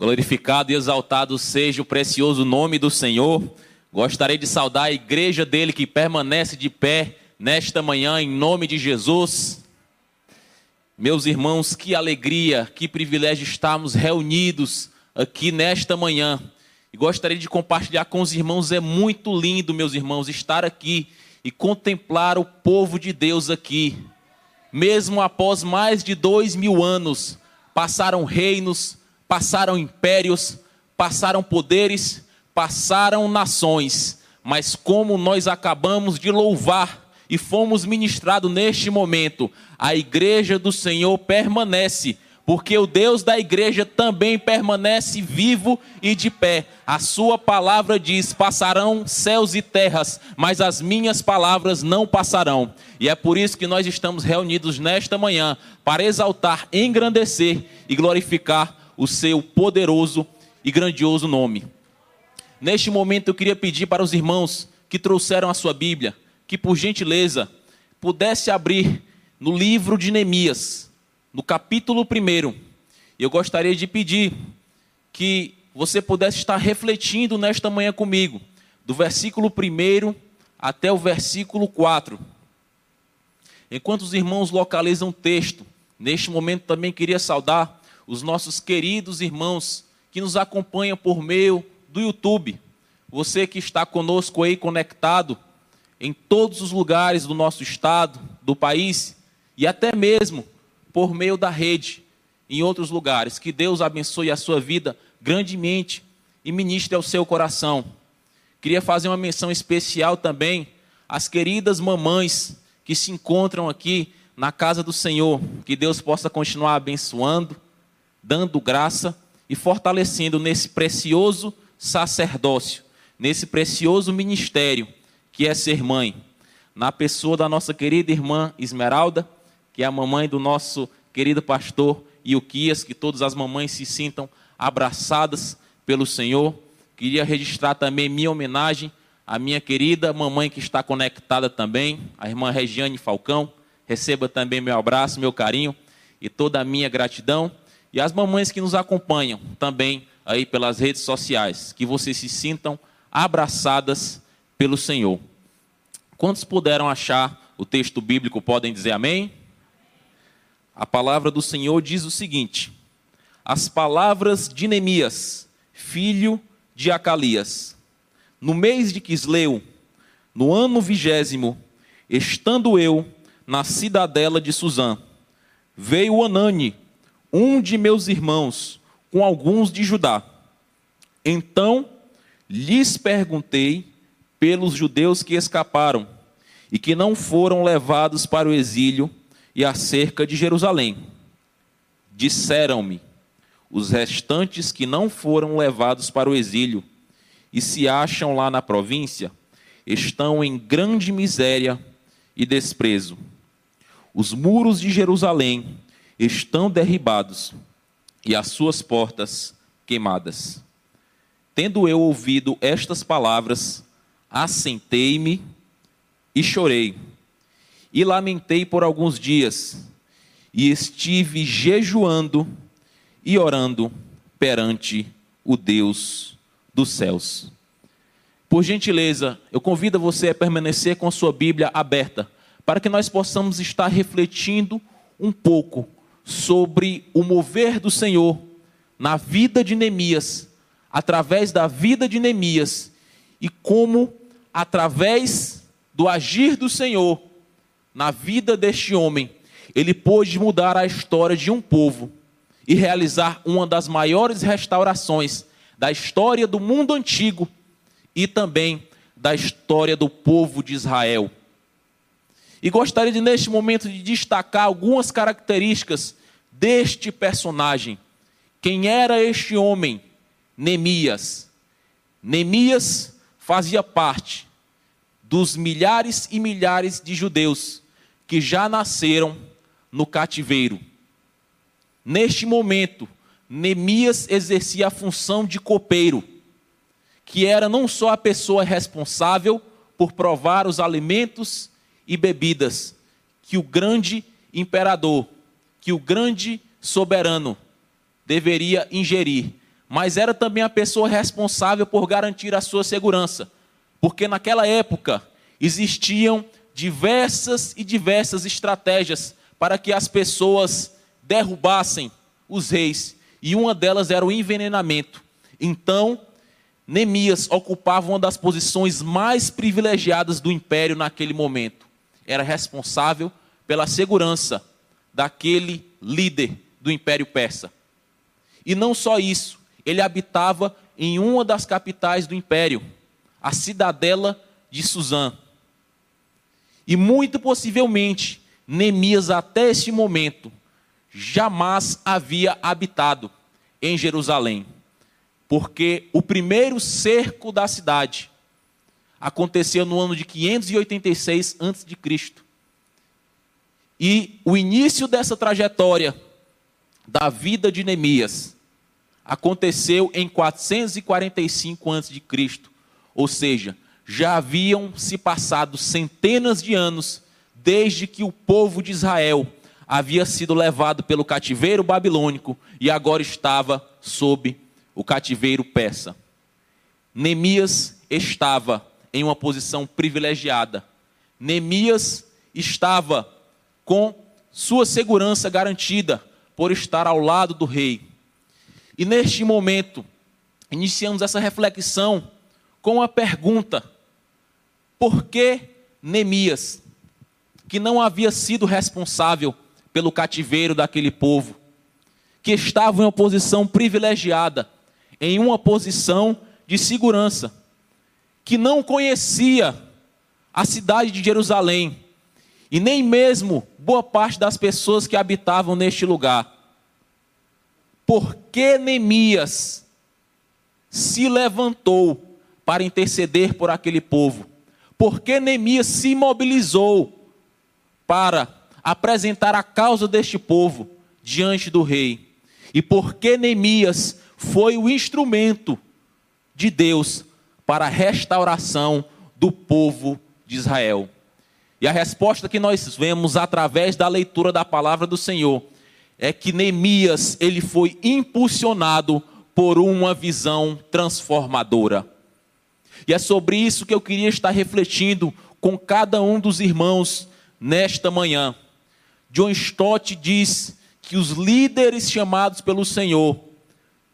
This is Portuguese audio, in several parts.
Glorificado e exaltado seja o precioso nome do Senhor. Gostaria de saudar a igreja dele que permanece de pé nesta manhã, em nome de Jesus. Meus irmãos, que alegria, que privilégio estarmos reunidos aqui nesta manhã. E gostaria de compartilhar com os irmãos, é muito lindo, meus irmãos, estar aqui e contemplar o povo de Deus aqui. Mesmo após mais de dois mil anos, passaram reinos, passaram impérios, passaram poderes, passaram nações, mas como nós acabamos de louvar e fomos ministrados neste momento, a igreja do Senhor permanece, porque o Deus da igreja também permanece vivo e de pé. A sua palavra diz: passarão céus e terras, mas as minhas palavras não passarão. E é por isso que nós estamos reunidos nesta manhã para exaltar, engrandecer e glorificar o seu poderoso e grandioso nome. Neste momento eu queria pedir para os irmãos que trouxeram a sua Bíblia, que por gentileza pudesse abrir no livro de Neemias, no capítulo 1. Eu gostaria de pedir que você pudesse estar refletindo nesta manhã comigo, do versículo 1 até o versículo 4. Enquanto os irmãos localizam o texto, neste momento também queria saudar os nossos queridos irmãos que nos acompanham por meio do YouTube. Você que está conosco aí conectado em todos os lugares do nosso estado, do país e até mesmo por meio da rede em outros lugares. Que Deus abençoe a sua vida grandemente e ministre ao seu coração. Queria fazer uma menção especial também às queridas mamães que se encontram aqui na casa do Senhor. Que Deus possa continuar abençoando dando graça e fortalecendo nesse precioso sacerdócio, nesse precioso ministério que é ser mãe, na pessoa da nossa querida irmã Esmeralda, que é a mamãe do nosso querido pastor Ilquias, que todas as mamães se sintam abraçadas pelo Senhor. Queria registrar também minha homenagem à minha querida mamãe que está conectada também, a irmã Regiane Falcão. Receba também meu abraço, meu carinho e toda a minha gratidão. E as mamães que nos acompanham também aí pelas redes sociais, que vocês se sintam abraçadas pelo Senhor. Quantos puderam achar o texto bíblico podem dizer amém? A palavra do Senhor diz o seguinte: As palavras de Neemias, filho de Acalias, no mês de Quisleu, no ano vigésimo, estando eu na cidadela de Suzã, veio Anani, um de meus irmãos com alguns de Judá. Então lhes perguntei pelos judeus que escaparam e que não foram levados para o exílio e acerca de Jerusalém. Disseram-me: os restantes que não foram levados para o exílio e se acham lá na província estão em grande miséria e desprezo. Os muros de Jerusalém estão derribados e as suas portas queimadas. Tendo eu ouvido estas palavras, assentei-me e chorei, e lamentei por alguns dias, e estive jejuando e orando perante o Deus dos céus. Por gentileza, eu convido você a permanecer com a sua Bíblia aberta, para que nós possamos estar refletindo um pouco sobre o mover do Senhor na vida de Neemias, através da vida de Neemias, e como, através do agir do Senhor na vida deste homem, ele pôde mudar a história de um povo e realizar uma das maiores restaurações da história do mundo antigo e também da história do povo de Israel. E gostaria de, neste momento, de destacar algumas características deste personagem. Quem era este homem? Neemias. Neemias fazia parte dos milhares e milhares de judeus que já nasceram no cativeiro. Neste momento, Neemias exercia a função de copeiro, que era não só a pessoa responsável por provar os alimentos e bebidas que o grande imperador, que o grande soberano deveria ingerir, mas era também a pessoa responsável por garantir a sua segurança, porque naquela época existiam diversas e diversas estratégias para que as pessoas derrubassem os reis, e uma delas era o envenenamento. Então, Neemias ocupava uma das posições mais privilegiadas do império naquele momento. Era responsável pela segurança daquele líder do império persa. E não só isso, ele habitava em uma das capitais do império, a cidadela de Suzã. E muito possivelmente, Neemias até este momento jamais havia habitado em Jerusalém, porque o primeiro cerco da cidade aconteceu no ano de 586 a.C. E o início dessa trajetória da vida de Neemias aconteceu em 445 a.C., ou seja, já haviam se passado centenas de anos desde que o povo de Israel havia sido levado pelo cativeiro babilônico e agora estava sob o cativeiro persa. Neemias estava em uma posição privilegiada. Neemias estava com sua segurança garantida por estar ao lado do rei. E neste momento, iniciamos essa reflexão com a pergunta: por que Neemias, que não havia sido responsável pelo cativeiro daquele povo, que estava em uma posição privilegiada, em uma posição de segurança, que não conhecia a cidade de Jerusalém e nem mesmo boa parte das pessoas que habitavam neste lugar. Por que Neemias se levantou para interceder por aquele povo? Por que Neemias se mobilizou para apresentar a causa deste povo diante do rei? E por que Neemias foi o instrumento de Deus para a restauração do povo de Israel? E a resposta que nós vemos através da leitura da palavra do Senhor é que Neemias ele foi impulsionado por uma visão transformadora. E é sobre isso que eu queria estar refletindo com cada um dos irmãos nesta manhã. John Stott diz que os líderes chamados pelo Senhor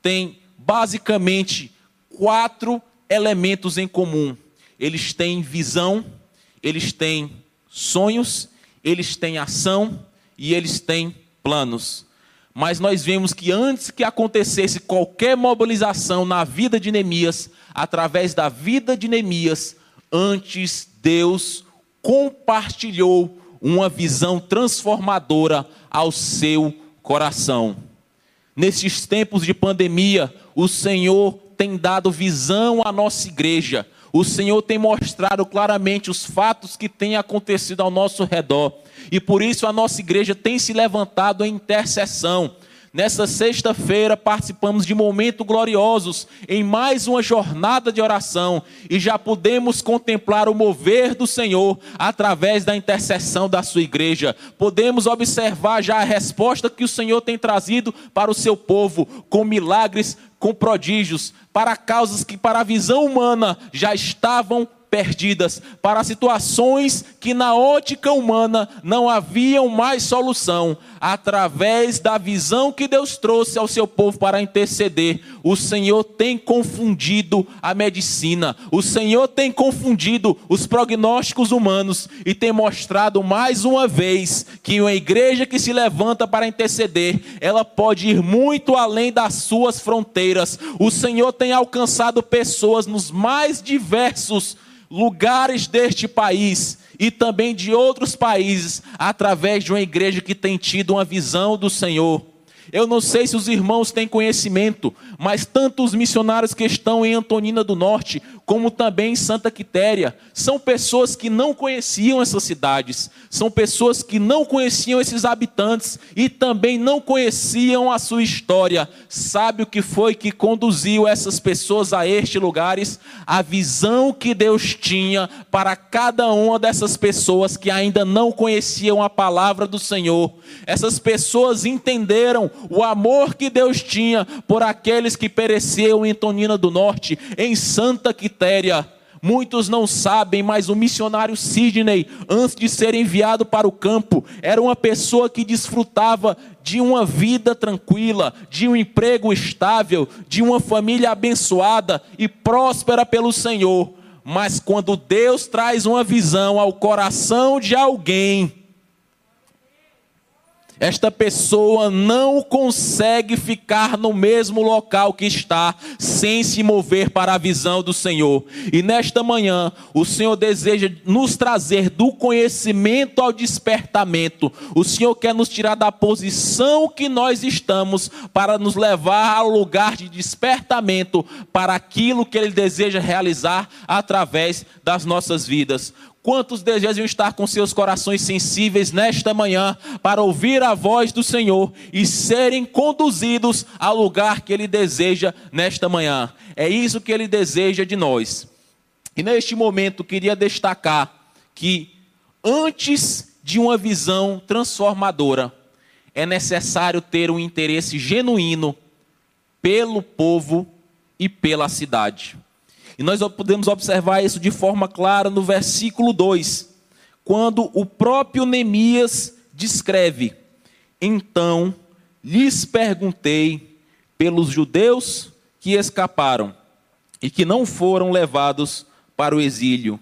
têm basicamente quatro elementos em comum. Eles têm visão, eles têm sonhos, eles têm ação e eles têm planos. Mas nós vemos que antes que acontecesse qualquer mobilização na vida de Neemias, através da vida de Neemias, antes Deus compartilhou uma visão transformadora ao seu coração. Nesses tempos de pandemia, o Senhor tem dado visão à nossa igreja. O Senhor tem mostrado claramente os fatos que têm acontecido ao nosso redor. E por isso a nossa igreja tem se levantado em intercessão Nessa sexta-feira participamos de momentos gloriosos em mais uma jornada de oração e já podemos contemplar o mover do Senhor através da intercessão da sua igreja. Podemos observar já a resposta que o Senhor tem trazido para o seu povo com milagres, com prodígios, para causas que para a visão humana já estavam perdidas, para situações que na ótica humana não haviam mais solução. Através da visão que Deus trouxe ao seu povo para interceder, o Senhor tem confundido a medicina, o Senhor tem confundido os prognósticos humanos e tem mostrado mais uma vez que uma igreja que se levanta para interceder, ela pode ir muito além das suas fronteiras. O Senhor tem alcançado pessoas nos mais diversos lugares deste país e também de outros países, através de uma igreja que tem tido uma visão do Senhor. Eu não sei se os irmãos têm conhecimento, mas tanto os missionários que estão em Antonina do Norte, como também Santa Quitéria. São pessoas que não conheciam essas cidades, são pessoas que não conheciam esses habitantes e também não conheciam a sua história. Sabe o que foi que conduziu essas pessoas a estes lugares? A visão que Deus tinha para cada uma dessas pessoas que ainda não conheciam a palavra do Senhor. Essas pessoas entenderam o amor que Deus tinha por aqueles que pereceram em Tonina do Norte, em Santa Quitéria Muitos não sabem, mas o missionário Sidney, antes de ser enviado para o campo, era uma pessoa que desfrutava de uma vida tranquila, de um emprego estável, de uma família abençoada e próspera pelo Senhor. Mas quando Deus traz uma visão ao coração de alguém, esta pessoa não consegue ficar no mesmo local que está, sem se mover para a visão do Senhor. E nesta manhã, o Senhor deseja nos trazer do conhecimento ao despertamento. O Senhor quer nos tirar da posição que nós estamos, para nos levar ao lugar de despertamento para aquilo que Ele deseja realizar através das nossas vidas. Quantos desejam estar com seus corações sensíveis nesta manhã para ouvir a voz do Senhor e serem conduzidos ao lugar que Ele deseja nesta manhã? É isso que Ele deseja de nós. E neste momento queria destacar que antes de uma visão transformadora, é necessário ter um interesse genuíno pelo povo e pela cidade. E nós podemos observar isso de forma clara no versículo 2, quando o próprio Neemias descreve: Então lhes perguntei pelos judeus que escaparam e que não foram levados para o exílio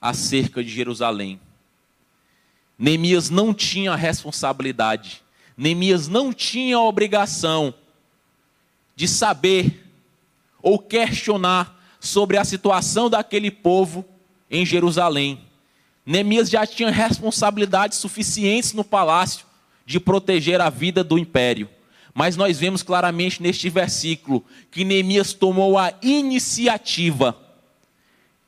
acerca de Jerusalém. Neemias não tinha responsabilidade, Neemias não tinha a obrigação de saber ou questionar sobre a situação daquele povo em Jerusalém. Neemias já tinha responsabilidades suficientes no palácio de proteger a vida do império. Mas nós vemos claramente neste versículo que Neemias tomou a iniciativa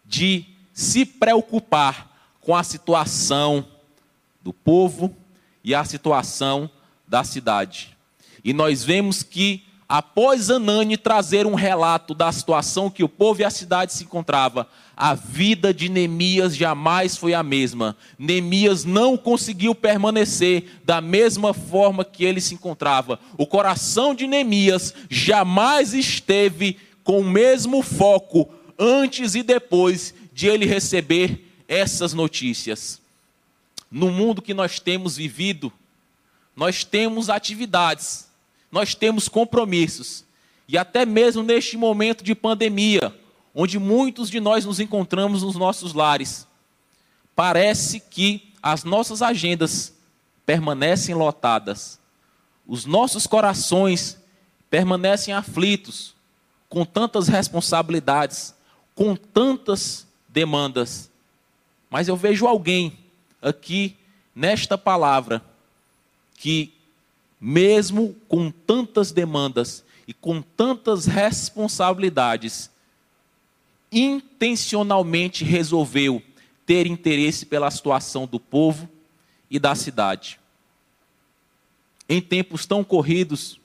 de se preocupar com a situação do povo e a situação da cidade. E nós vemos que após Anani trazer um relato da situação que o povo e a cidade se encontrava, a vida de Neemias jamais foi a mesma. Neemias não conseguiu permanecer da mesma forma que ele se encontrava. O coração de Neemias jamais esteve com o mesmo foco antes e depois de ele receber essas notícias. No mundo que nós temos vivido, nós temos atividades nós temos compromissos. E até mesmo neste momento de pandemia, onde muitos de nós nos encontramos nos nossos lares, parece que as nossas agendas permanecem lotadas, os nossos corações permanecem aflitos, com tantas responsabilidades, com tantas demandas. Mas eu vejo alguém aqui nesta palavra que mesmo com tantas demandas e com tantas responsabilidades, intencionalmente resolveu ter interesse pela situação do povo e da cidade. Em tempos tão corridos,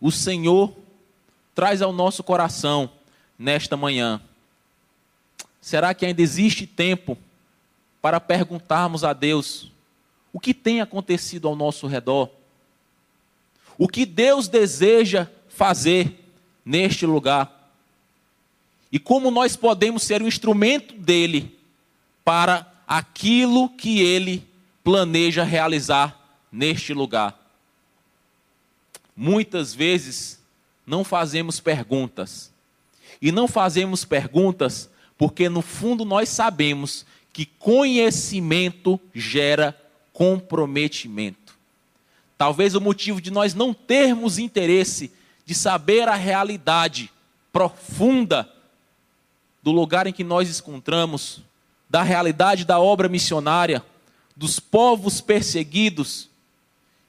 o Senhor traz ao nosso coração nesta manhã. Será que ainda existe tempo para perguntarmos a Deus o que tem acontecido ao nosso redor? O que Deus deseja fazer neste lugar. E como nós podemos ser um instrumento dele para aquilo que ele planeja realizar neste lugar. Muitas vezes não fazemos perguntas. E não fazemos perguntas porque no fundo nós sabemos que conhecimento gera comprometimento. Talvez o motivo de nós não termos interesse de saber a realidade profunda do lugar em que nós encontramos, da realidade da obra missionária, dos povos perseguidos,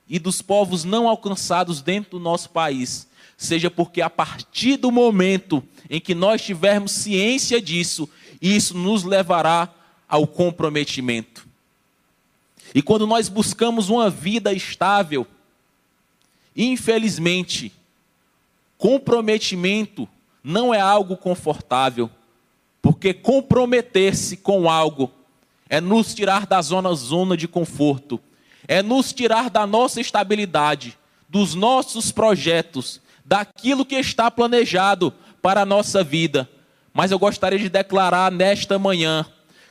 e dos povos não alcançados dentro do nosso país, seja porque a partir do momento em que nós tivermos ciência disso, isso nos levará ao comprometimento. E quando nós buscamos uma vida estável, infelizmente, comprometimento não é algo confortável, porque comprometer-se com algo é nos tirar da zona zona de conforto, é nos tirar da nossa estabilidade, dos nossos projetos, daquilo que está planejado para a nossa vida. Mas eu gostaria de declarar nesta manhã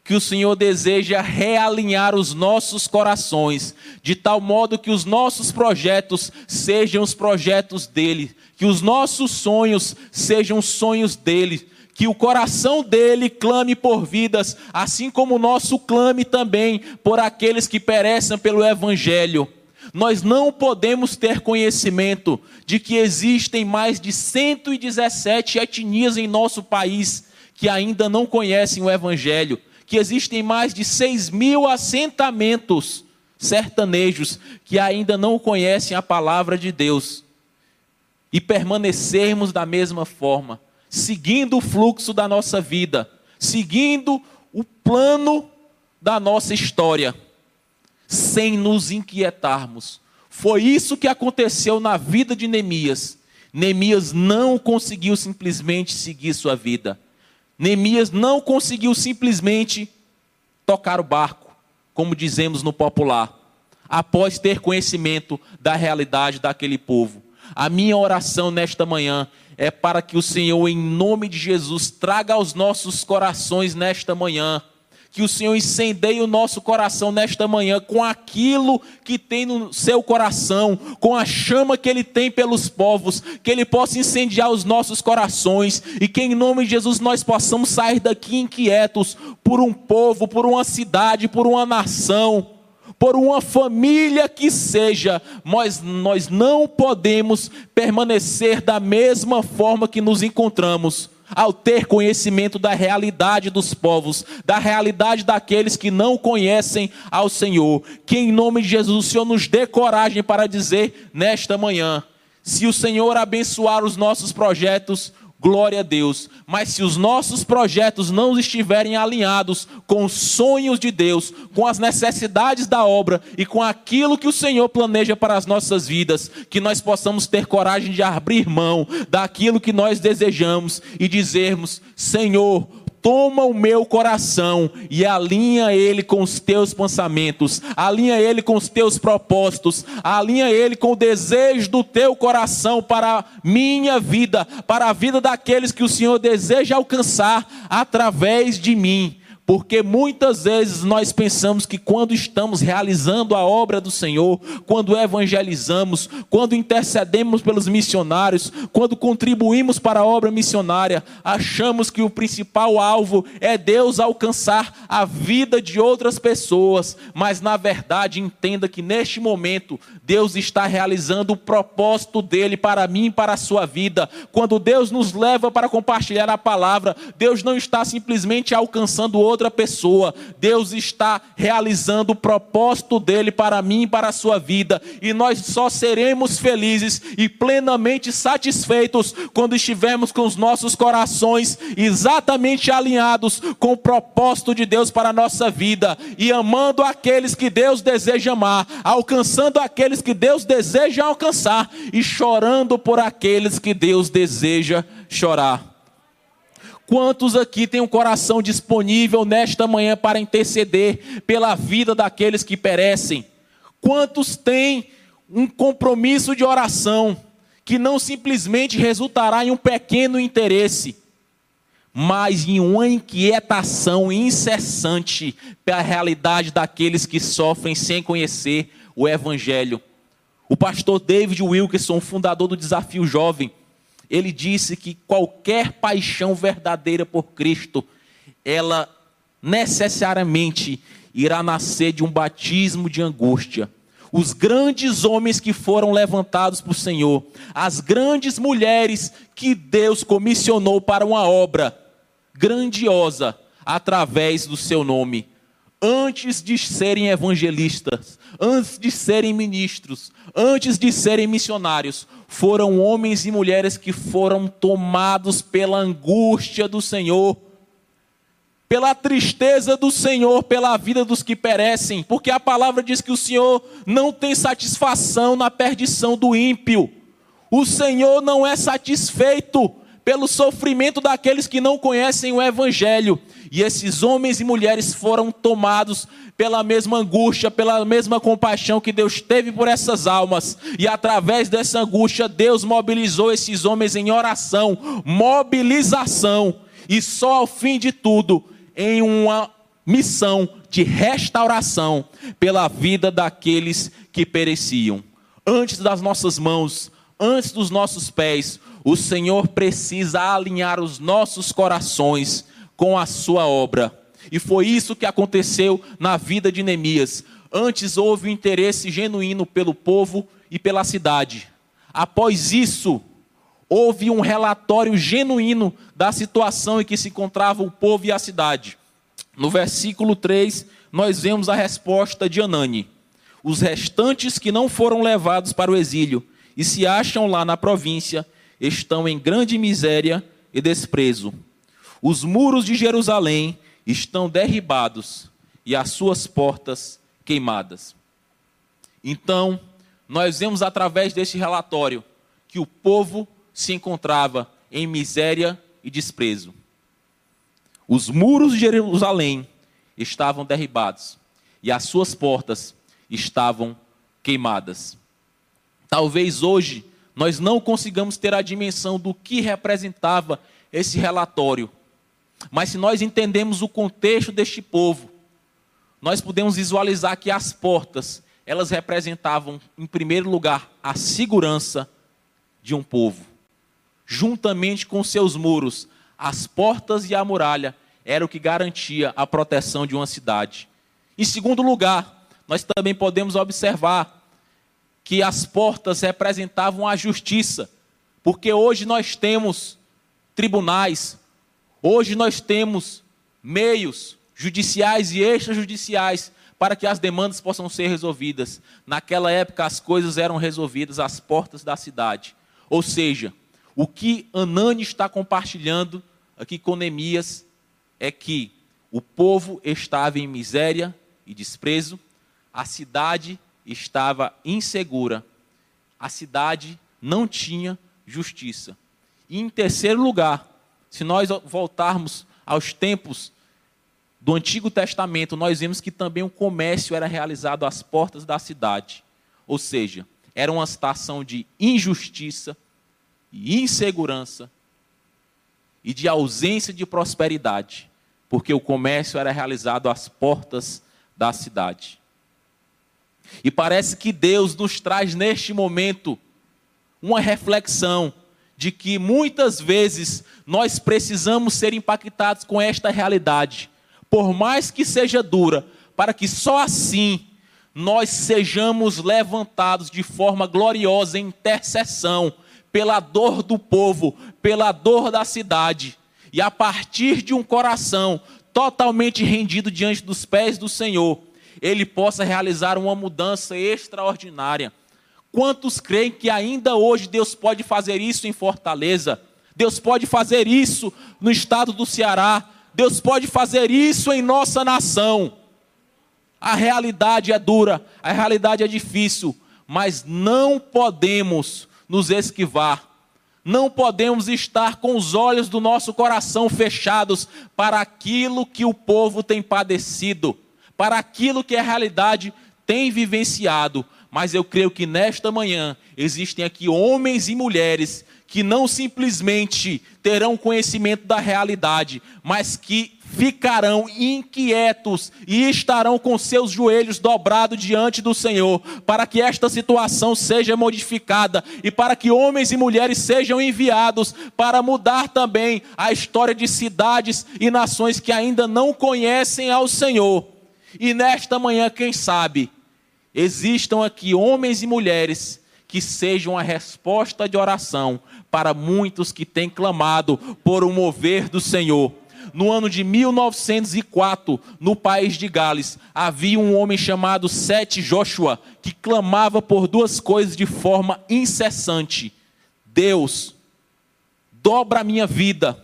que o Senhor deseja realinhar os nossos corações, de tal modo que os nossos projetos sejam os projetos dele, que os nossos sonhos sejam os sonhos dele, que o coração dele clame por vidas, assim como o nosso clame também por aqueles que perecem pelo evangelho. Nós não podemos ter conhecimento de que existem mais de 117 etnias em nosso país que ainda não conhecem o Evangelho, que existem mais de 6 mil assentamentos sertanejos que ainda não conhecem a palavra de Deus, e permanecermos da mesma forma seguindo o fluxo da nossa vida, seguindo o plano da nossa história, sem nos inquietarmos. Foi isso que aconteceu na vida de Neemias. Neemias não conseguiu simplesmente seguir sua vida. Neemias não conseguiu simplesmente tocar o barco, como dizemos no popular, após ter conhecimento da realidade daquele povo. A minha oração nesta manhã é para que o Senhor, em nome de Jesus, traga aos nossos corações nesta manhã. Que o Senhor incendeie o nosso coração nesta manhã com aquilo que tem no seu coração, com a chama que Ele tem pelos povos, que Ele possa incendiar os nossos corações e que em nome de Jesus nós possamos sair daqui inquietos por um povo, por uma cidade, por uma nação por uma família que seja, mas nós não podemos permanecer da mesma forma que nos encontramos, ao ter conhecimento da realidade dos povos, da realidade daqueles que não conhecem ao Senhor. Que em nome de Jesus o Senhor nos dê coragem para dizer nesta manhã: se o Senhor abençoar os nossos projetos, glória a Deus. Mas se os nossos projetos não estiverem alinhados com os sonhos de Deus, com as necessidades da obra e com aquilo que o Senhor planeja para as nossas vidas, que nós possamos ter coragem de abrir mão daquilo que nós desejamos e dizermos: Senhor, toma o meu coração e alinha ele com os teus pensamentos, alinha ele com os teus propósitos, alinha ele com o desejo do teu coração para a minha vida, para a vida daqueles que o Senhor deseja alcançar através de mim. Porque muitas vezes nós pensamos que quando estamos realizando a obra do Senhor, quando evangelizamos, quando intercedemos pelos missionários, quando contribuímos para a obra missionária, achamos que o principal alvo é Deus alcançar a vida de outras pessoas. Mas na verdade, entenda que neste momento Deus está realizando o propósito dele para mim e para a sua vida. Quando Deus nos leva para compartilhar a palavra, Deus não está simplesmente alcançando outro outra pessoa. Deus está realizando o propósito dele para mim e para a sua vida. E nós só seremos felizes e plenamente satisfeitos quando estivermos com os nossos corações exatamente alinhados com o propósito de Deus para a nossa vida e amando aqueles que Deus deseja amar, alcançando aqueles que Deus deseja alcançar e chorando por aqueles que Deus deseja chorar. Quantos aqui têm um coração disponível nesta manhã para interceder pela vida daqueles que perecem? Quantos têm um compromisso de oração que não simplesmente resultará em um pequeno interesse, mas em uma inquietação incessante pela realidade daqueles que sofrem sem conhecer o Evangelho? O pastor David Wilkerson, fundador do Desafio Jovem, ele disse que qualquer paixão verdadeira por Cristo, ela necessariamente irá nascer de um batismo de angústia. Os grandes homens que foram levantados por Senhor, as grandes mulheres que Deus comissionou para uma obra grandiosa através do seu nome, antes de serem evangelistas, antes de serem ministros, antes de serem missionários, foram homens e mulheres que foram tomados pela angústia do Senhor, pela tristeza do Senhor, pela vida dos que perecem, porque a palavra diz que o Senhor não tem satisfação na perdição do ímpio. O Senhor não é satisfeito pelo sofrimento daqueles que não conhecem o Evangelho. E esses homens e mulheres foram tomados pela mesma angústia, pela mesma compaixão que Deus teve por essas almas. E através dessa angústia, Deus mobilizou esses homens em oração, mobilização. E só ao fim de tudo, em uma missão de restauração pela vida daqueles que pereciam. Antes das nossas mãos, antes dos nossos pés, o Senhor precisa alinhar os nossos corações com a sua obra. E foi isso que aconteceu na vida de Neemias. Antes houve um interesse genuíno pelo povo e pela cidade. Após isso, houve um relatório genuíno da situação em que se encontrava o povo e a cidade. No versículo 3, nós vemos a resposta de Anani. Os restantes que não foram levados para o exílio e se acham lá na província estão em grande miséria e desprezo os muros de Jerusalém estão derribados e as suas portas queimadas. Então, nós vemos através deste relatório que o povo se encontrava em miséria e desprezo. Os muros de Jerusalém estavam derribados e as suas portas estavam queimadas. Talvez hoje nós não consigamos ter a dimensão do que representava esse relatório, mas se nós entendemos o contexto deste povo, nós podemos visualizar que as portas, elas representavam, em primeiro lugar, a segurança de um povo. Juntamente com seus muros, as portas e a muralha era o que garantia a proteção de uma cidade. Em segundo lugar, nós também podemos observar que as portas representavam a justiça, porque hoje nós temos tribunais, Hoje nós temos meios judiciais e extrajudiciais para que as demandas possam ser resolvidas. Naquela época as coisas eram resolvidas às portas da cidade. Ou seja, o que Anani está compartilhando aqui com Neemias é que o povo estava em miséria e desprezo, a cidade estava insegura, a cidade não tinha justiça. E em terceiro lugar, se nós voltarmos aos tempos do Antigo Testamento, nós vemos que também o comércio era realizado às portas da cidade. Ou seja, era uma situação de injustiça e insegurança e de ausência de prosperidade, porque o comércio era realizado às portas da cidade. E parece que Deus nos traz neste momento uma reflexão de que muitas vezes nós precisamos ser impactados com esta realidade, por mais que seja dura, para que só assim nós sejamos levantados de forma gloriosa em intercessão pela dor do povo, pela dor da cidade, e a partir de um coração totalmente rendido diante dos pés do Senhor, ele possa realizar uma mudança extraordinária Quantos creem que ainda hoje Deus pode fazer isso em Fortaleza? Deus pode fazer isso no estado do Ceará? Deus pode fazer isso em nossa nação? A realidade é dura, a realidade é difícil, mas não podemos nos esquivar. Não podemos estar com os olhos do nosso coração fechados para aquilo que o povo tem padecido, para aquilo que a realidade tem vivenciado, mas eu creio que nesta manhã existem aqui homens e mulheres que não simplesmente terão conhecimento da realidade, mas que ficarão inquietos e estarão com seus joelhos dobrados diante do Senhor, para que esta situação seja modificada e para que homens e mulheres sejam enviados para mudar também a história de cidades e nações que ainda não conhecem ao Senhor. E nesta manhã, quem sabe, existam aqui homens e mulheres que sejam a resposta de oração para muitos que têm clamado por um mover do Senhor. no ano de 1904, no país de Gales, havia um homem chamado Sete Joshua que clamava por duas coisas de forma incessante: Deus, dobra a minha vida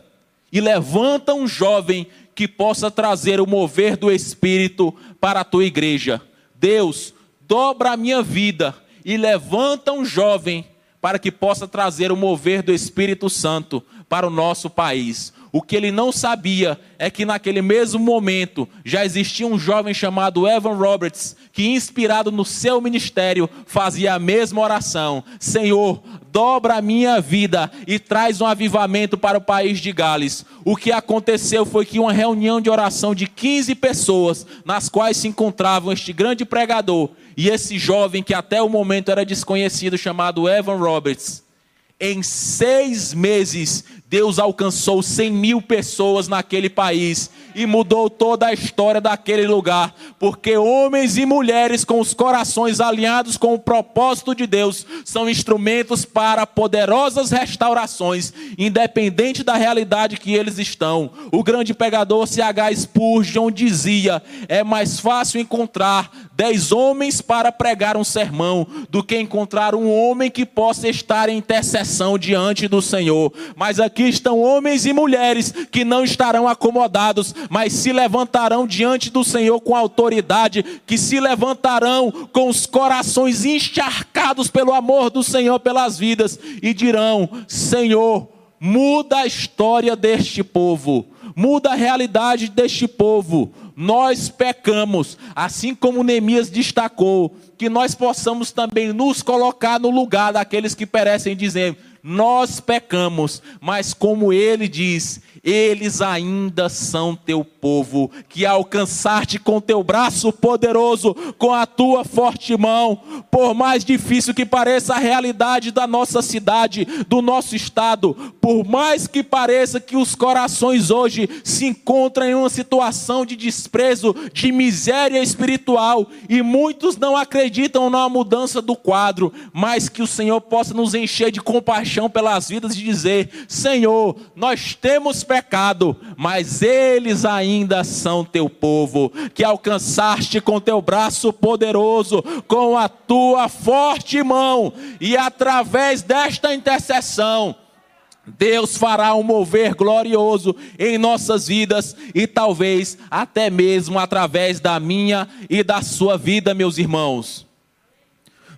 e levanta um jovem que possa trazer o mover do Espírito para a tua igreja. Deus, dobra a minha vida e levanta um jovem para que possa trazer o mover do Espírito Santo para o nosso país. O que ele não sabia é que naquele mesmo momento já existia um jovem chamado Evan Roberts, que inspirado no seu ministério fazia a mesma oração: Senhor, dobra a minha vida e traz um avivamento para o país de Gales. O que aconteceu foi que uma reunião de oração de 15 pessoas, nas quais se encontravam este grande pregador e esse jovem que até o momento era desconhecido, chamado Evan Roberts, em seis meses Deus alcançou 100 mil pessoas naquele país e mudou toda a história daquele lugar, porque homens e mulheres com os corações alinhados com o propósito de Deus são instrumentos para poderosas restaurações, independente da realidade que eles estão. O grande pregador C.H. Spurgeon dizia: é mais fácil encontrar dez homens para pregar um sermão do que encontrar um homem que possa estar em intercessão diante do Senhor. Mas aqui estão homens e mulheres que não estarão acomodados, mas se levantarão diante do Senhor com autoridade, que se levantarão com os corações encharcados pelo amor do Senhor pelas vidas e dirão: Senhor, muda a história deste povo, muda a realidade deste povo. Nós pecamos, assim como Neemias destacou, que nós possamos também nos colocar no lugar daqueles que perecem, dizendo: nós pecamos, mas como ele diz, eles ainda são teu povo, que alcançar-te com teu braço poderoso, com a tua forte mão, por mais difícil que pareça a realidade da nossa cidade, do nosso estado, por mais que pareça que os corações hoje se encontram em uma situação de desprezo, de miséria espiritual, e muitos não acreditam na mudança do quadro, mas que o Senhor possa nos encher de compaixão pelas vidas e dizer: Senhor, nós temos pecado, mas eles ainda são teu povo, que alcançaste com teu braço poderoso, com a tua forte mão, e através desta intercessão, Deus fará um mover glorioso em nossas vidas e talvez até mesmo através da minha e da sua vida, meus irmãos.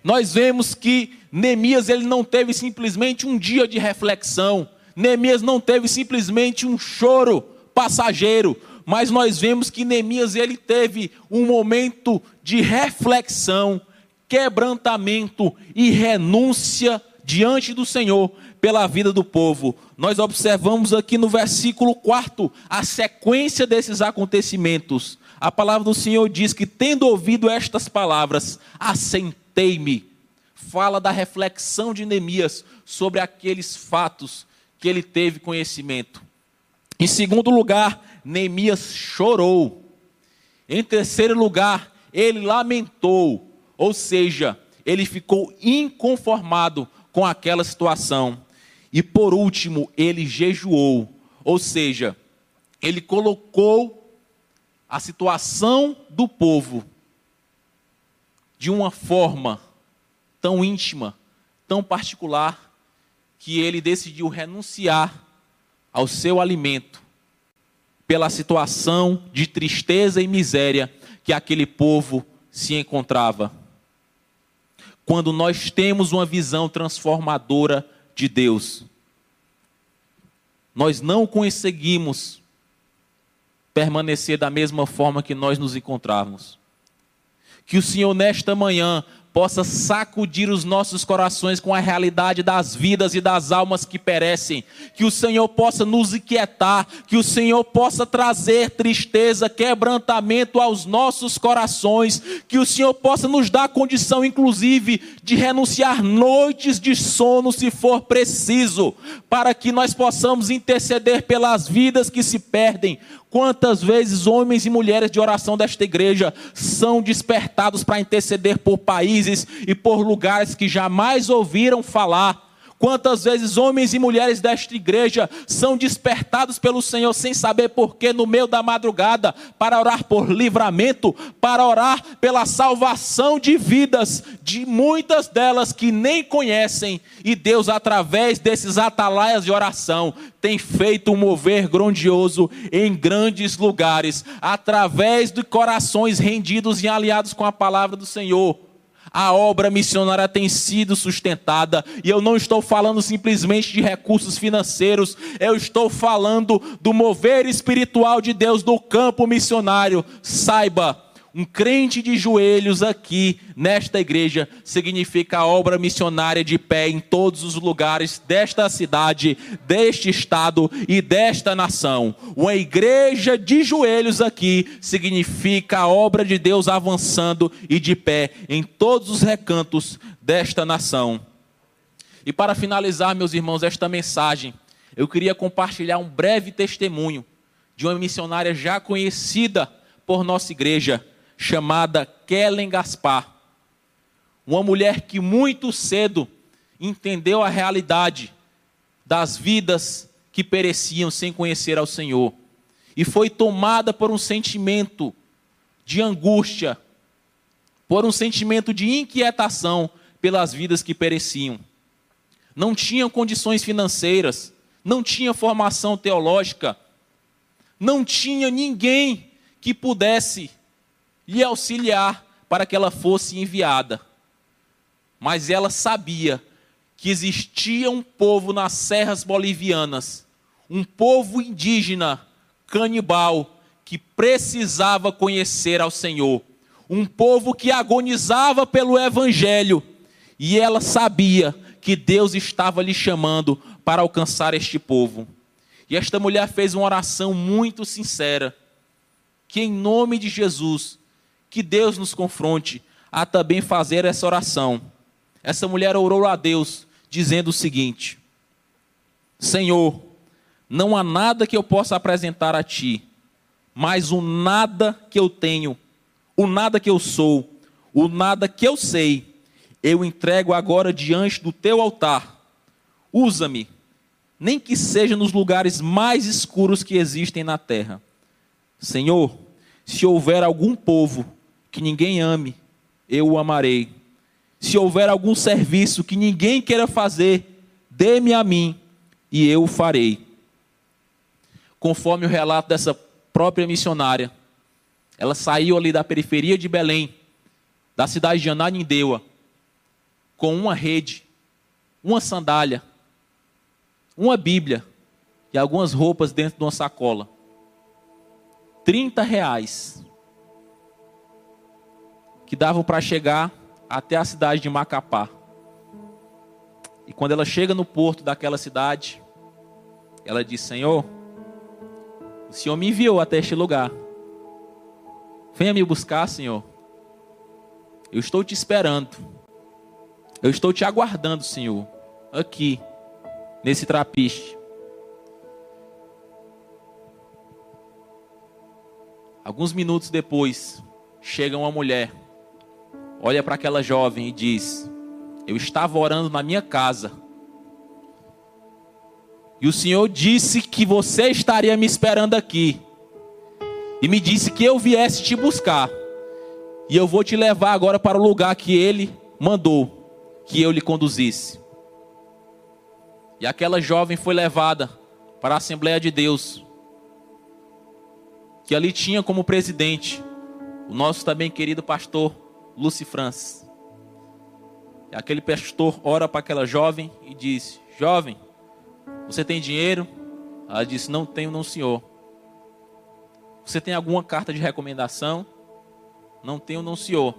Nós vemos que Neemias ele não teve simplesmente um dia de reflexão. Neemias não teve simplesmente um choro passageiro, mas nós vemos que Neemias ele teve um momento de reflexão, quebrantamento e renúncia diante do Senhor pela vida do povo. Nós observamos aqui no versículo 4 a sequência desses acontecimentos. A palavra do Senhor diz que, tendo ouvido estas palavras, assentei-me. Fala da reflexão de Neemias sobre aqueles fatos que ele teve conhecimento. Em segundo lugar, Neemias chorou. Em terceiro lugar, ele lamentou, ou seja, ele ficou inconformado com aquela situação. E por último, ele jejuou, ou seja, ele colocou a situação do povo de uma forma tão íntima, tão particular, que ele decidiu renunciar ao seu alimento pela situação de tristeza e miséria que aquele povo se encontrava quando nós temos uma visão transformadora de Deus. Nós não conseguimos permanecer da mesma forma que nós nos encontrávamos. Que o Senhor, nesta manhã, possa sacudir os nossos corações com a realidade das vidas e das almas que perecem, que o Senhor possa nos inquietar, que o Senhor possa trazer tristeza, quebrantamento aos nossos corações, que o Senhor possa nos dar condição, inclusive, de renunciar noites de sono, se for preciso, para que nós possamos interceder pelas vidas que se perdem, Quantas vezes homens e mulheres de oração desta igreja são despertados para interceder por países e por lugares que jamais ouviram falar? Quantas vezes homens e mulheres desta igreja são despertados pelo Senhor sem saber porquê no meio da madrugada para orar por livramento, para orar pela salvação de vidas, de muitas delas que nem conhecem, e Deus, através desses atalaias de oração, tem feito um mover grandioso em grandes lugares, através de corações rendidos e aliados com a palavra do Senhor a obra missionária tem sido sustentada, e eu não estou falando simplesmente de recursos financeiros, eu estou falando do mover espiritual de Deus do campo missionário. Saiba, um crente de joelhos aqui nesta igreja significa a obra missionária de pé em todos os lugares desta cidade, deste estado e desta nação. Uma igreja de joelhos aqui significa a obra de Deus avançando e de pé em todos os recantos desta nação. E para finalizar, meus irmãos, esta mensagem, eu queria compartilhar um breve testemunho de uma missionária já conhecida por nossa igreja chamada Kellen Gaspar. Uma mulher que muito cedo entendeu a realidade das vidas que pereciam sem conhecer ao Senhor. E foi tomada por um sentimento de angústia, por um sentimento de inquietação pelas vidas que pereciam. Não tinha condições financeiras, não tinha formação teológica, não tinha ninguém que pudesse lhe auxiliar para que ela fosse enviada. Mas ela sabia que existia um povo nas serras bolivianas, um povo indígena, canibal, que precisava conhecer ao Senhor, um povo que agonizava pelo Evangelho, e ela sabia que Deus estava lhe chamando para alcançar este povo. E esta mulher fez uma oração muito sincera, que em nome de Jesus que Deus nos confronte a também fazer essa oração. Essa mulher orou a Deus, dizendo o seguinte: Senhor, não há nada que eu possa apresentar a Ti, mas o nada que eu tenho, o nada que eu sou, o nada que eu sei, eu entrego agora diante do Teu altar. Usa-me, nem que seja nos lugares mais escuros que existem na terra. Senhor, se houver algum povo que ninguém ame, eu o amarei. Se houver algum serviço que ninguém queira fazer, dê-me a mim e eu o farei. Conforme o relato dessa própria missionária, ela saiu ali da periferia de Belém, da cidade de Ananindeua, com uma rede, uma sandália, uma Bíblia e algumas roupas dentro de uma sacola. 30 reais que davam para chegar até a cidade de Macapá. E quando ela chega no porto daquela cidade, ela diz: Senhor, o Senhor me enviou até este lugar. Venha me buscar, Senhor. Eu estou te esperando. Eu estou te aguardando, Senhor, aqui, nesse trapiche. Alguns minutos depois, chega uma mulher olha para aquela jovem e diz: Eu estava orando na minha casa. E o Senhor disse que você estaria me esperando aqui. E me disse que eu viesse te buscar. E eu vou te levar agora para o lugar que ele mandou que eu lhe conduzisse. E aquela jovem foi levada para a Assembleia de Deus, que ali tinha como presidente o nosso também querido pastor Lucy Francis. E aquele pastor ora para aquela jovem e diz: Jovem, você tem dinheiro? Ela disse: Não tenho, não, senhor. Você tem alguma carta de recomendação? Não tenho, não, senhor.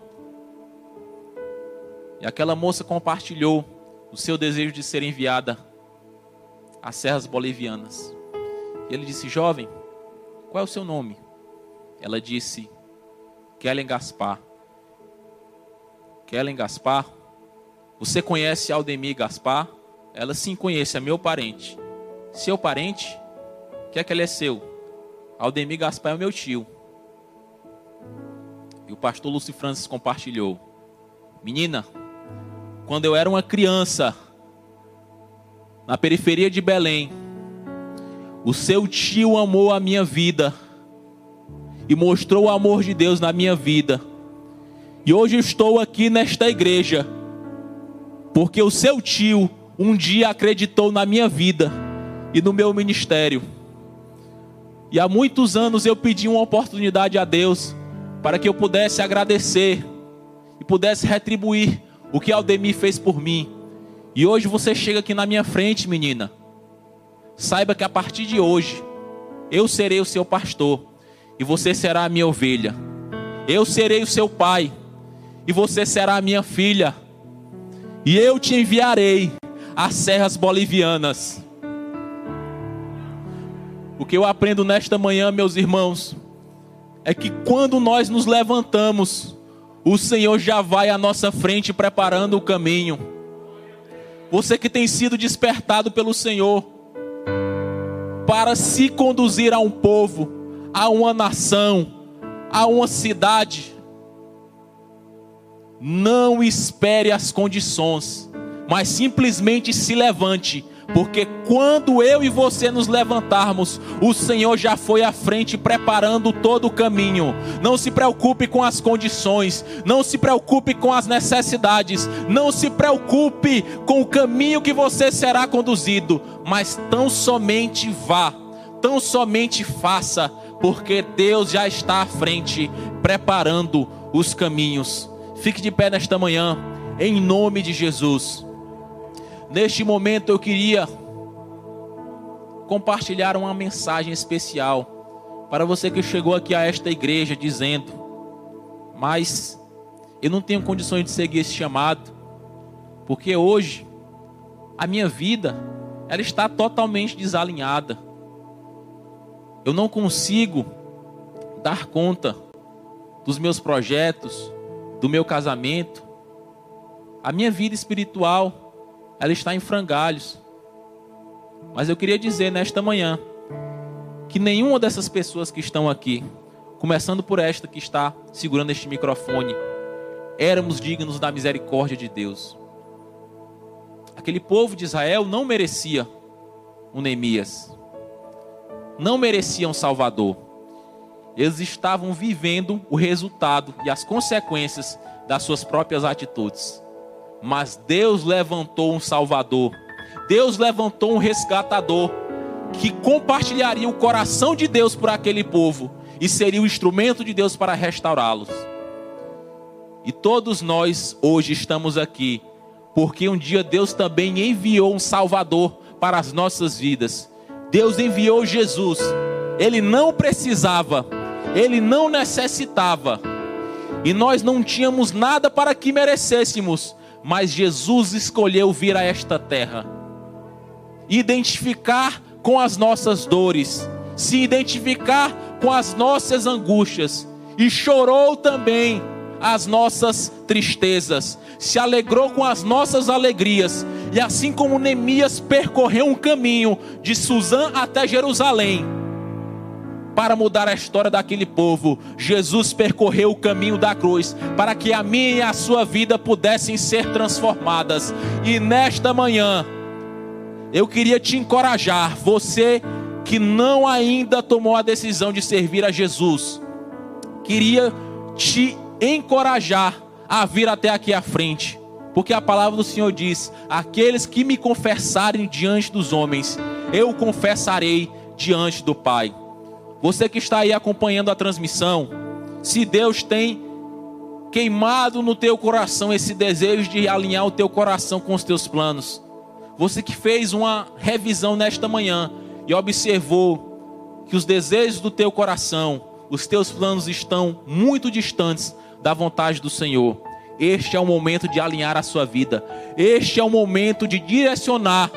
E aquela moça compartilhou o seu desejo de ser enviada às serras bolivianas. E ele disse: Jovem, qual é o seu nome? Ela disse: Kellen Gaspar. Kellen Gaspar. Você conhece Aldemir Gaspar? Ela sim conhece, é meu parente. Seu parente? Quer que ele é seu? Aldemir Gaspar é meu tio. E o pastor Lúcio Francis compartilhou. Menina, quando eu era uma criança, na periferia de Belém, o seu tio amou a minha vida e mostrou o amor de Deus na minha vida. E hoje estou aqui nesta igreja, porque o seu tio um dia acreditou na minha vida e no meu ministério. E há muitos anos eu pedi uma oportunidade a Deus para que eu pudesse agradecer e pudesse retribuir o que Aldemir fez por mim. E hoje você chega aqui na minha frente, menina. Saiba que a partir de hoje eu serei o seu pastor e você será a minha ovelha. Eu serei o seu pai e você será minha filha. E eu te enviarei às serras bolivianas. O que eu aprendo nesta manhã, meus irmãos, é que quando nós nos levantamos, o Senhor já vai à nossa frente preparando o caminho. Você que tem sido despertado pelo Senhor para se conduzir a um povo, a uma nação, a uma cidade, não espere as condições, mas simplesmente se levante porque quando eu e você nos levantarmos, o Senhor já foi à frente preparando todo o caminho. Não se preocupe com as condições, não se preocupe com as necessidades, não se preocupe com o caminho que você será conduzido, mas tão somente vá, tão somente faça, porque Deus já está à frente preparando os caminhos. Fique de pé nesta manhã, em nome de Jesus. Neste momento eu queria compartilhar uma mensagem especial para você que chegou aqui a esta igreja dizendo: Mas eu não tenho condições de seguir esse chamado, porque hoje a minha vida ela está totalmente desalinhada. Eu não consigo dar conta dos meus projetos, do meu casamento, a minha vida espiritual ela está em frangalhos. Mas eu queria dizer nesta manhã que nenhuma dessas pessoas que estão aqui, começando por esta que está segurando este microfone, éramos dignos da misericórdia de Deus. Aquele povo de Israel não merecia um Neemias, não merecia um Salvador. Eles estavam vivendo o resultado e as consequências das suas próprias atitudes. Mas Deus levantou um Salvador. Deus levantou um resgatador que compartilharia o coração de Deus por aquele povo e seria o instrumento de Deus para restaurá-los. E todos nós hoje estamos aqui porque um dia Deus também enviou um Salvador para as nossas vidas. Deus enviou Jesus. Ele não precisava, ele não necessitava. E nós não tínhamos nada para que merecêssemos, mas Jesus escolheu vir a esta terra, identificar com as nossas dores, se identificar com as nossas angústias, e chorou também as nossas tristezas, se alegrou com as nossas alegrias, e assim como Neemias percorreu um caminho de Suzã até Jerusalém, para mudar a história daquele povo. Jesus percorreu o caminho da cruz para que a minha e a sua vida pudessem ser transformadas. E nesta manhã, eu queria te encorajar, você que não ainda tomou a decisão de servir a Jesus, queria te encorajar a vir até aqui à frente. Porque a palavra do Senhor diz: Aqueles que me confessarem diante dos homens, eu confessarei diante do Pai. Você que está aí acompanhando a transmissão, se Deus tem queimado no teu coração esse desejo de alinhar o teu coração com os teus planos. Você que fez uma revisão nesta manhã e observou que os desejos do teu coração, os teus planos estão muito distantes da vontade do Senhor. Este é o momento de alinhar a sua vida. Este é o momento de direcionar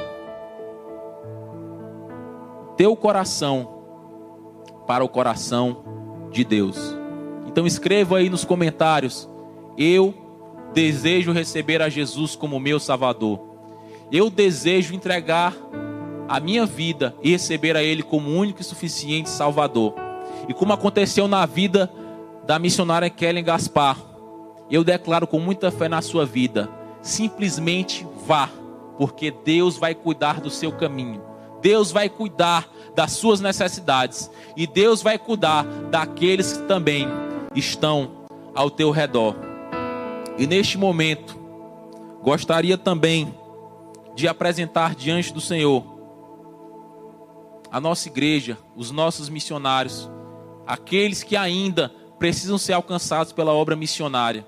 teu coração para o coração de Deus. Então escreva aí nos comentários: eu desejo receber a Jesus como meu Salvador. Eu desejo entregar a minha vida e receber a Ele como único e suficiente Salvador. E como aconteceu na vida da missionária Kellen Gaspar, eu declaro com muita fé na sua vida: simplesmente vá porque Deus vai cuidar do seu caminho, Deus vai cuidar das suas necessidades e Deus vai cuidar daqueles que também estão ao teu redor. E neste momento, gostaria também de apresentar diante do Senhor a nossa igreja, os nossos missionários, aqueles que ainda precisam ser alcançados pela obra missionária.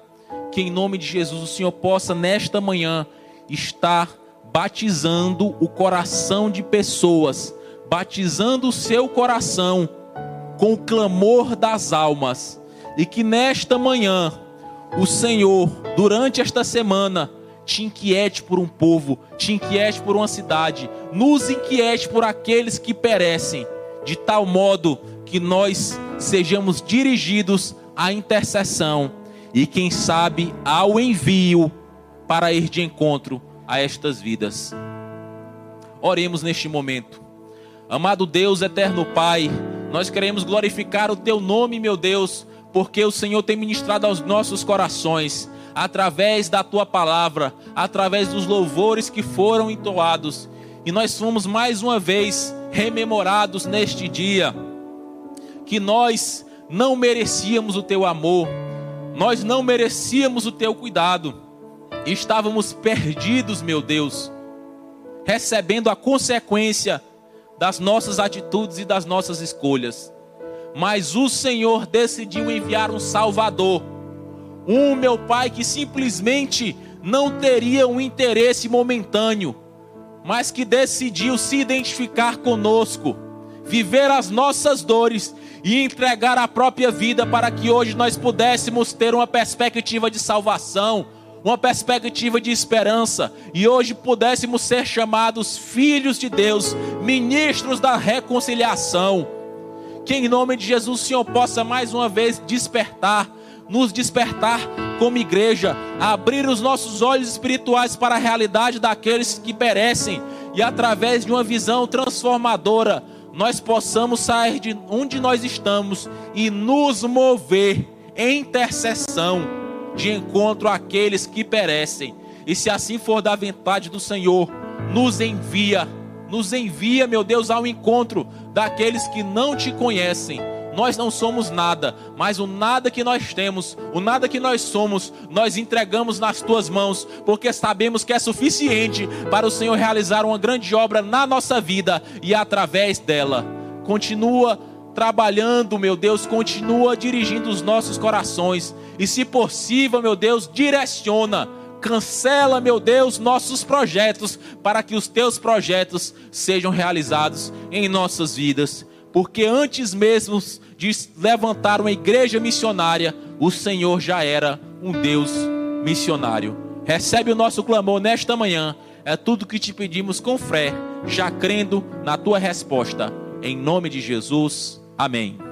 Que em nome de Jesus o Senhor possa nesta manhã estar batizando o coração de pessoas, batizando o seu coração com o clamor das almas, e que nesta manhã o Senhor, durante esta semana, te inquiete por um povo, te inquiete por uma cidade, nos inquiete por aqueles que perecem, de tal modo que nós sejamos dirigidos à intercessão e, quem sabe, ao envio para ir de encontro a estas vidas. Oremos neste momento. Amado Deus, eterno Pai, nós queremos glorificar o Teu nome, meu Deus, porque o Senhor tem ministrado aos nossos corações através da tua palavra, através dos louvores que foram entoados. E nós fomos mais uma vez rememorados neste dia que nós não merecíamos o teu amor, nós não merecíamos o teu cuidado, estávamos perdidos, meu Deus, recebendo a consequência das nossas atitudes e das nossas escolhas. Mas o Senhor decidiu enviar um Salvador um, meu Pai, que simplesmente não teria um interesse momentâneo, mas que decidiu se identificar conosco, viver as nossas dores e entregar a própria vida para que hoje nós pudéssemos ter uma perspectiva de salvação, uma perspectiva de esperança e hoje pudéssemos ser chamados filhos de Deus, ministros da reconciliação. Que em nome de Jesus o Senhor possa mais uma vez despertar nos despertar como igreja, abrir os nossos olhos espirituais para a realidade daqueles que perecem e através de uma visão transformadora, nós possamos sair de onde nós estamos e nos mover em intercessão de encontro àqueles que perecem. E se assim for da vontade do Senhor, nos envia, nos envia, meu Deus, ao encontro daqueles que não te conhecem nós não somos nada, mas o nada que nós temos, o nada que nós somos, nós entregamos nas tuas mãos, porque sabemos que é suficiente para o Senhor realizar uma grande obra na nossa vida e através dela. Continua trabalhando, meu Deus, continua dirigindo os nossos corações e, se possível, meu Deus, direciona cancela, meu Deus, nossos projetos, para que os teus projetos sejam realizados em nossas vidas porque antes mesmo de levantar uma igreja missionária, o Senhor já era um Deus missionário. Recebe o nosso clamor nesta manhã, é tudo que te pedimos com fé, já crendo na tua resposta. Em nome de Jesus, amém.